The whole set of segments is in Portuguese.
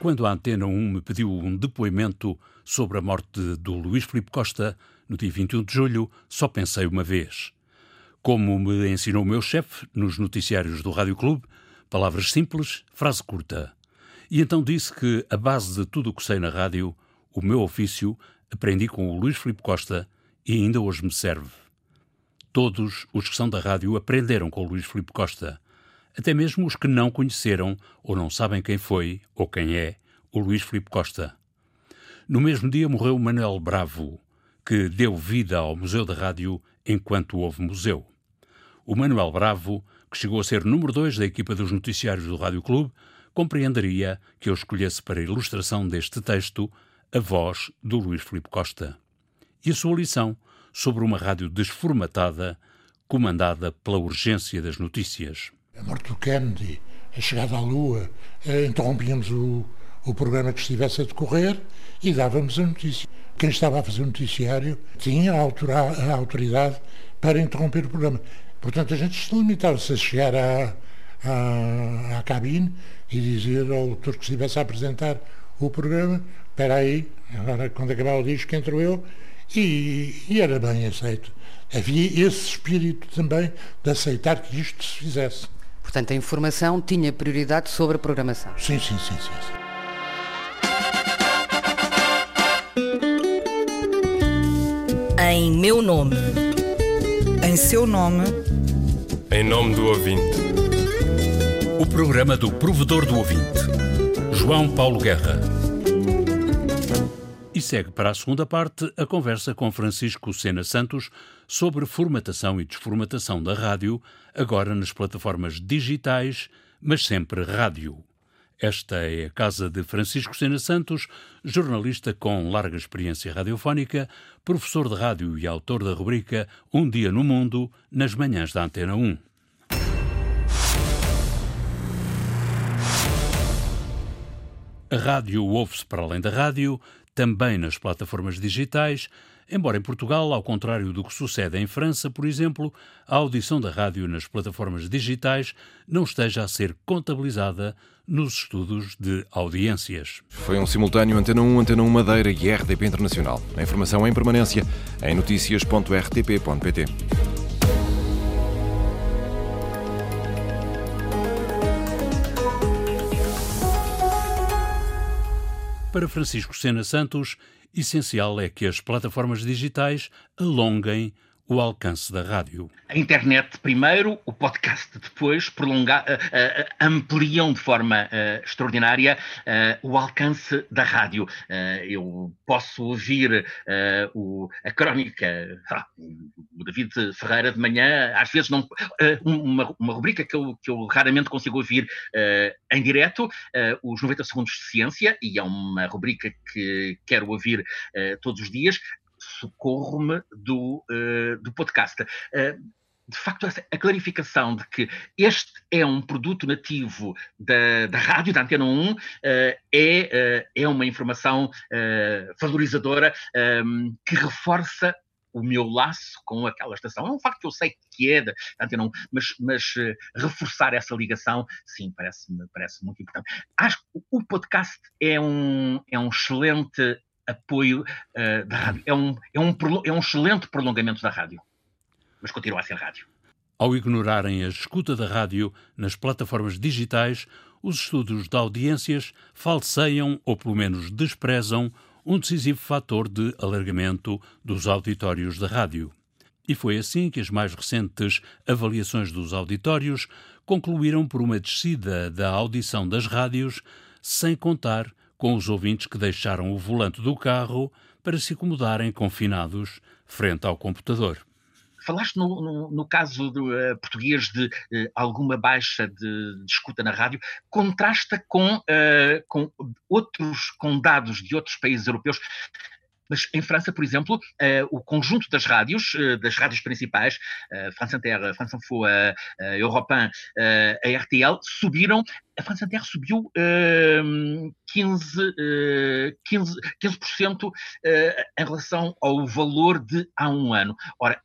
Quando a Antena 1 me pediu um depoimento sobre a morte do Luís Filipe Costa, no dia 21 de julho, só pensei uma vez. Como me ensinou o meu chefe nos noticiários do Rádio Clube, palavras simples, frase curta. E então disse que a base de tudo o que sei na rádio, o meu ofício, aprendi com o Luís Filipe Costa e ainda hoje me serve. Todos os que são da rádio aprenderam com o Luís Filipe Costa, até mesmo os que não conheceram ou não sabem quem foi ou quem é o Luís Filipe Costa. No mesmo dia morreu Manuel Bravo, que deu vida ao Museu da Rádio enquanto houve museu. O Manuel Bravo, que chegou a ser número 2 da equipa dos noticiários do Rádio Clube, compreenderia que eu escolhesse para a ilustração deste texto a voz do Luís Filipe Costa. E a sua lição sobre uma rádio desformatada, comandada pela urgência das notícias. A morte do Kennedy, a chegada à Lua, eh, interrompíamos o, o programa que estivesse a decorrer e dávamos a notícia. Quem estava a fazer o noticiário tinha a, autoridade para interromper o programa. Portanto, a gente se limitava-se a chegar à, à, à cabine e dizer ao doutor que estivesse a apresentar o programa, espera aí, agora quando acabar o disco entro eu, e, e, era bem aceito. Havia esse espírito também de aceitar que isto se fizesse. Portanto, a informação tinha prioridade sobre a programação. Sim, sim, sim, sim. sim. Em meu nome. Em seu nome. Em nome do ouvinte. O programa do provedor do ouvinte. João Paulo Guerra. E segue para a segunda parte a conversa com Francisco Sena Santos sobre formatação e desformatação da rádio, agora nas plataformas digitais, mas sempre rádio. Esta é a casa de Francisco Sena Santos, jornalista com larga experiência radiofónica, professor de rádio e autor da rubrica Um Dia no Mundo, nas manhãs da Antena 1. A rádio ouve-se para além da rádio, também nas plataformas digitais, Embora em Portugal, ao contrário do que sucede em França, por exemplo, a audição da rádio nas plataformas digitais não esteja a ser contabilizada nos estudos de audiências. Foi um simultâneo Antena 1, Antena 1 Madeira e RDP Internacional. A informação em permanência em notícias.rtp.pt. Para Francisco Sena Santos, essencial é que as plataformas digitais alonguem o alcance da rádio. A internet primeiro, o podcast depois, prolonga, uh, uh, ampliam de forma uh, extraordinária o alcance da rádio. eu posso ouvir o, a crónica, ah, o David Ferreira de manhã, às vezes não, uma, uma rubrica que eu, que eu raramente consigo ouvir em direto, os 90 segundos de ciência, e é uma rubrica que quero ouvir todos os dias socorro-me do, uh, do podcast. Uh, de facto, a clarificação de que este é um produto nativo da, da rádio, da Antena 1, uh, é, uh, é uma informação uh, valorizadora que reforça o meu laço com aquela estação. É um facto que eu sei que é 1, mas, mas reforçar essa ligação, sim, parece-me parece muito importante. Acho que o podcast é um, é um excelente apoio uh, da rádio. É um, é, um, é um excelente prolongamento da rádio, mas continua a ser rádio. Ao ignorarem a escuta da rádio nas plataformas digitais, os estudos de audiências falseiam ou pelo menos desprezam um decisivo fator de alargamento dos auditórios da rádio. E foi assim que as mais recentes avaliações dos auditórios concluíram por uma descida da audição das rádios, sem contar com os ouvintes que deixaram o volante do carro para se acomodarem confinados frente ao computador. Falaste no, no, no caso do, uh, português de uh, alguma baixa de, de, escuta na rádio, contrasta com, uh, com outros com dados de outros países europeus mas em França, por exemplo, uh, o conjunto das rádios, uh, das rádios principais, uh, France Inter, France Info, uh, Europe 1, a RTL, subiram. A France Inter subiu 15, 15, 15% em relação ao valor de há um ano. Ora,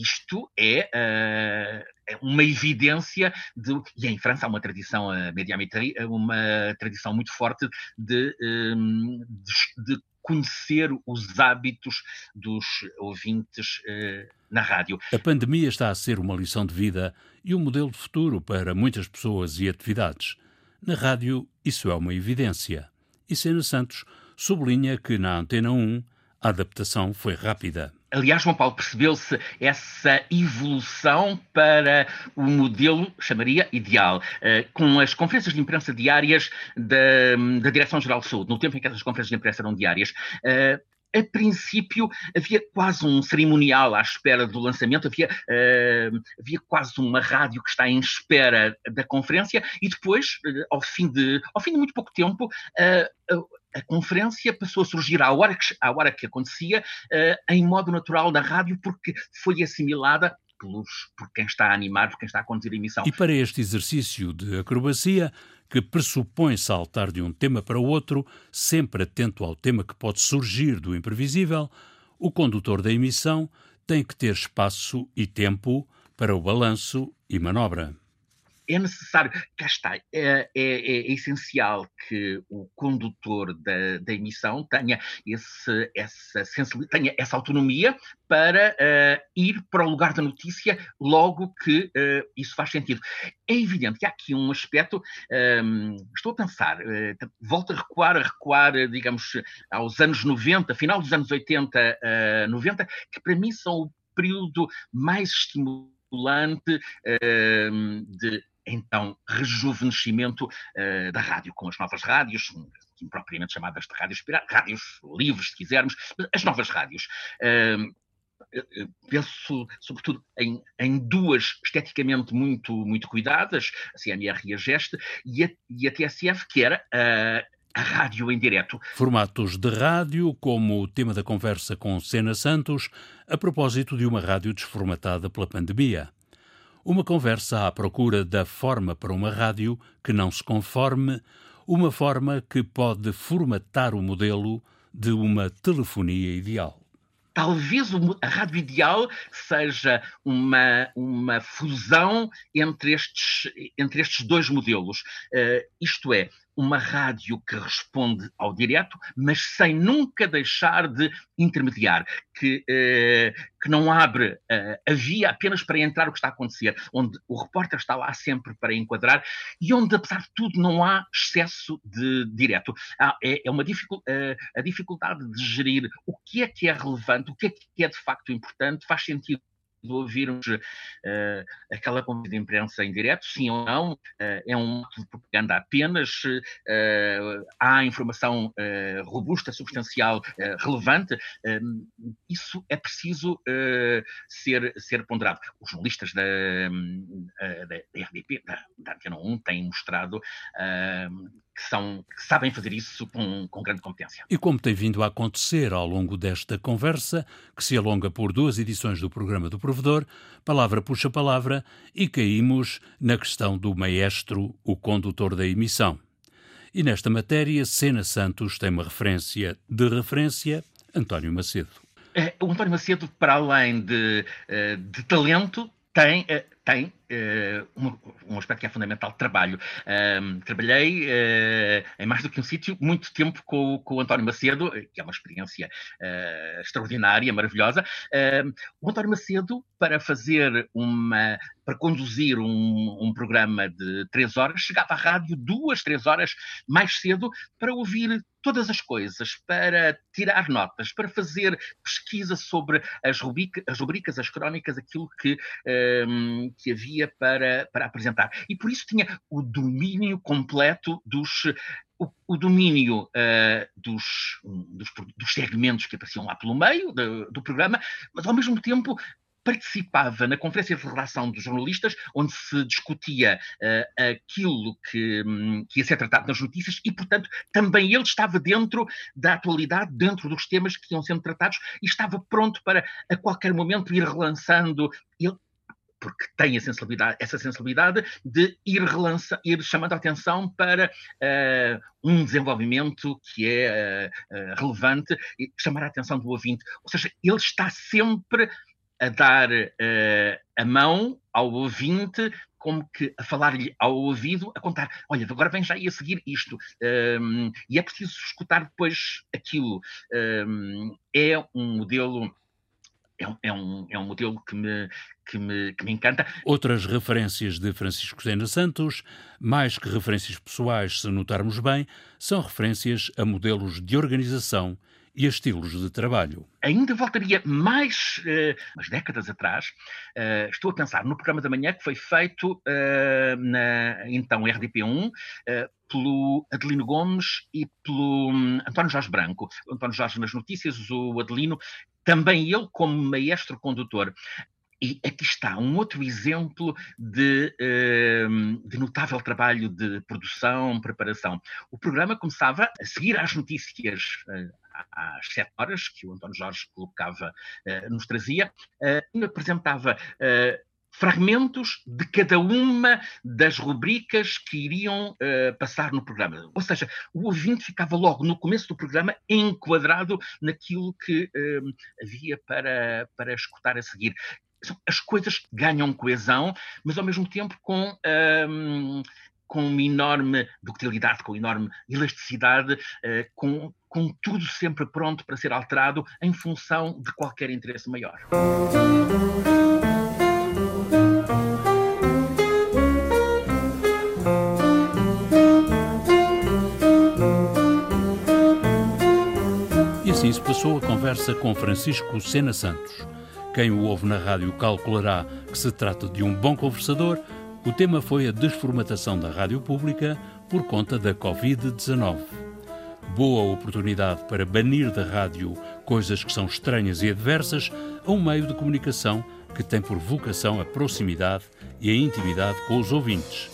isto é, é uma evidência de, e em França há uma tradição a médiamétrie, uma tradição muito forte de, hum, de, de conhecer os hábitos dos ouvintes eh, na rádio. A pandemia está a ser uma lição de vida e um modelo de futuro para muitas pessoas e atividades. Na rádio, isso é uma evidência. E Sena Santos sublinha que na Antena 1 a adaptação foi rápida. Aliás, João Paulo, percebeu-se essa evolução para o modelo, chamaria, ideal, uh, com as conferências de imprensa diárias da, da Direção-Geral de Saúde, no tempo em que essas conferências de imprensa eram diárias. Uh, a princípio havia quase um cerimonial à espera do lançamento, havia, uh, havia quase uma rádio que está em espera da conferência e depois, ao, fim de, ao fim de muito pouco tempo, a conferência passou a surgir à hora que, à hora que acontecia, em modo natural na rádio, porque foi assimilada pelos, por quem está a animar, por quem está a conduzir a emissão. E para este exercício de acrobacia, que pressupõe saltar de um tema para o outro, sempre atento ao tema que pode surgir do imprevisível, o condutor da emissão tem que ter espaço e tempo para o balanço e manobra é necessário, cá está, é, é, é, essencial que o condutor da, da emissão tenha, esse, essa tenha essa autonomia para uh, ir para o lugar da notícia logo que uh, isso faz sentido. É evidente que há aqui um aspecto, um, ehm, estou a pensar, uh, volto a recuar, a recuar, digamos, aos anos 90, final dos anos 80, 90, que para mim são o período mais estimulante ehm, de então rejuvenescimento uh, da rádio, com as novas rádios, propriamente chamadas de rádios rádios livres, se quisermos, as novas rádios. Uh, penso sobretudo em, em, duas esteticamente muito, muito cuidadas, a CMR e a GEST, e a, e a TSF, que era a rádio em direto. Formatos de rádio, como o tema da conversa com Sena Santos, a propósito de uma rádio desformatada pela pandemia. Uma conversa à procura da forma para uma rádio que não se conforme, uma forma que pode formatar o modelo de uma telefonia ideal. Talvez a rádio ideal seja uma, uma fusão entre estes, entre estes dois modelos. Uh, isto é, uma rádio que responde ao direto, mas sem nunca deixar de intermediar, que, eh, que não abre eh, a via apenas para entrar o que está a acontecer, onde o repórter está lá sempre para enquadrar e onde, apesar de tudo, não há excesso de direto. Ah, é, é uma dificul eh, a dificuldade de gerir o que é que é relevante, o que é que é de facto importante, faz sentido ouvirmos uh, aquela conversa de imprensa em direto, sim ou não, uh, é um ato de propaganda apenas, uh, há informação robusta, substancial, relevante, isso é preciso ser, ser ponderado. Os jornalistas da, da, da RDP, da, da Antena 1, têm mostrado que, são, que sabem fazer isso com, com grande competência. E como tem vindo a acontecer ao longo desta conversa, que se alonga por duas edições do programa do Provedor, palavra puxa palavra e caímos na questão do maestro, o condutor da emissão. E nesta matéria, Sena Santos tem uma referência de referência, António Macedo. É, o António Macedo, para além de, eh, de talento, tem, eh, tem uh, um, aspecto que é fundamental, trabalho. Trabalhei uh, em mais do que um sítio, muito tempo com, com o António Macedo, que é uma experiência uh, extraordinária, maravilhosa. o António Macedo, para fazer uma, para conduzir um, um, programa de três horas, chegava à rádio duas, três horas mais cedo para ouvir todas as coisas, para tirar notas, para fazer pesquisa sobre as, as rubricas, as crónicas, aquilo que, que havia para, para apresentar. E por isso tinha o domínio completo dos, o, o, domínio uh, dos, dos, dos, segmentos que apareciam lá pelo meio do, do, programa, mas ao mesmo tempo participava na conferência de redação dos jornalistas, onde se discutia uh, aquilo que, um, que, ia ser tratado nas notícias e, portanto, também ele estava dentro da atualidade, dentro dos temas que iam sendo tratados e estava pronto para, a qualquer momento, ir relançando. Ele porque tem sensibilidade, essa sensibilidade de ir, relança, ir chamando a atenção para uh, um desenvolvimento que é uh, relevante e chamar a atenção do ouvinte. Ou seja, ele está sempre a dar uh, a mão ao ouvinte como que a falar-lhe ao ouvido, a contar, olha, agora vem já aí a seguir isto. Um, e é preciso escutar depois aquilo. Um, é um modelo é um, é um, é um modelo que me, que, me, que me encanta. Outras referências de Francisco Sena Santos, mais que referências pessoais, se notarmos bem, são referências a modelos de organização e estilos de trabalho. Ainda voltaria mais uh, umas décadas atrás. Uh, estou a pensar no programa da manhã que foi feito uh, na então RDP1 pelo Adelino Gomes e pelo um, António Jorge Branco. António Jorge nas notícias, o Adelino, também ele como maestro condutor. E aqui está um outro exemplo de, de, notável trabalho de produção, preparação. O programa começava a seguir às notícias às sete horas, que o António Jorge colocava, uh, nos trazia, uh, e apresentava fragmentos de cada uma das rubricas que iriam passar no programa. Ou seja, o ouvinte ficava logo no começo do programa enquadrado naquilo que uh, havia para, para escutar a seguir. As coisas ganham coesão, mas ao mesmo tempo com. Uh, com uma enorme ductilidade, com enorme elasticidade, eh, com, com tudo sempre pronto para ser alterado em função de qualquer interesse maior. E assim se passou a conversa com Francisco Sena Santos. Quem o ouve na rádio calculará que se trata de um bom conversador o tema foi a desformatação da rádio pública por conta da Covid-19. Boa oportunidade para banir da rádio coisas que são estranhas e adversas a um meio de comunicação que tem por vocação a proximidade e a intimidade com os ouvintes.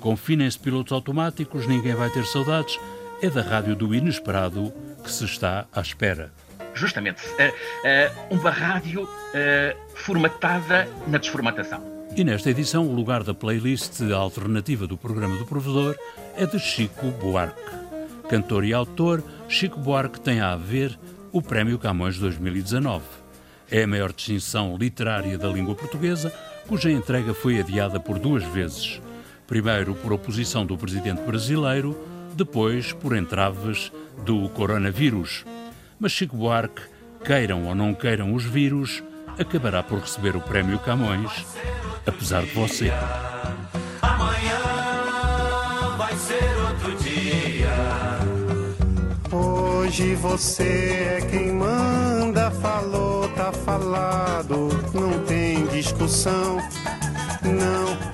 Confinem-se pilotos automáticos, ninguém vai ter saudades. É da rádio do inesperado que se está à espera. Justamente, uh, uh, uma rádio uh, formatada na desformatação. E nesta edição, o lugar da playlist alternativa do programa do professor é de Chico Buarque. Cantor e autor, Chico Buarque tem a haver o Prémio Camões 2019. É a maior distinção literária da língua portuguesa, cuja entrega foi adiada por duas vezes. Primeiro por oposição do presidente brasileiro, depois por entraves do coronavírus. Mas Chico Buarque, queiram ou não queiram os vírus, acabará por receber o Prémio Camões apesar de você. Amanhã vai ser outro dia. Hoje você é quem manda, falou, tá falado, não tem discussão, não.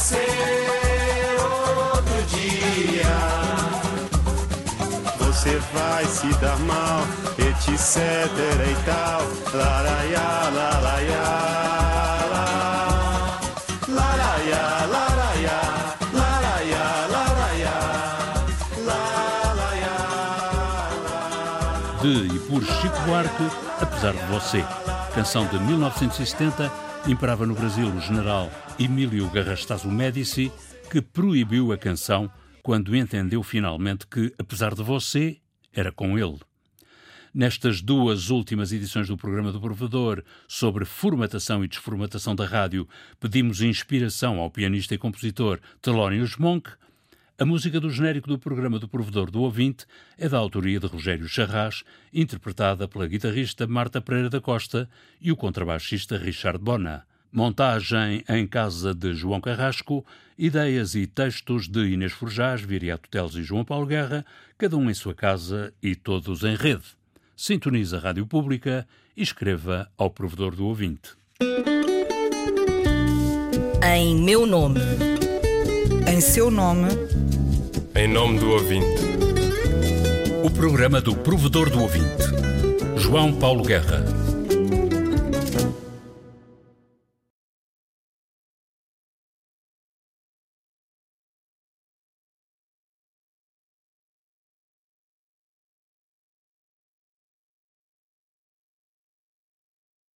ser outro dia. Você vai se dar mal, etc e tal. Laraiá, laraiá. De e por Chico Buarque, Apesar de Você. Canção de 1970, imperava no Brasil o general Emílio Garrastazu Médici, que proibiu a canção quando entendeu finalmente que, apesar de você, era com ele. Nestas duas últimas edições do programa do Provedor sobre formatação e desformatação da rádio, pedimos inspiração ao pianista e compositor Thelonious Monk. A música do genérico do programa do Provedor do Ouvinte é da autoria de Rogério Charras, interpretada pela guitarrista Marta Pereira da Costa e o contrabaixista Richard Bona. Montagem em casa de João Carrasco, ideias e textos de Inês Forjás, Viriato Teles e João Paulo Guerra, cada um em sua casa e todos em rede. Sintonize a Rádio Pública e escreva ao provedor do ouvinte. Em meu nome. Em seu nome. Em nome do ouvinte. O programa do provedor do ouvinte. João Paulo Guerra.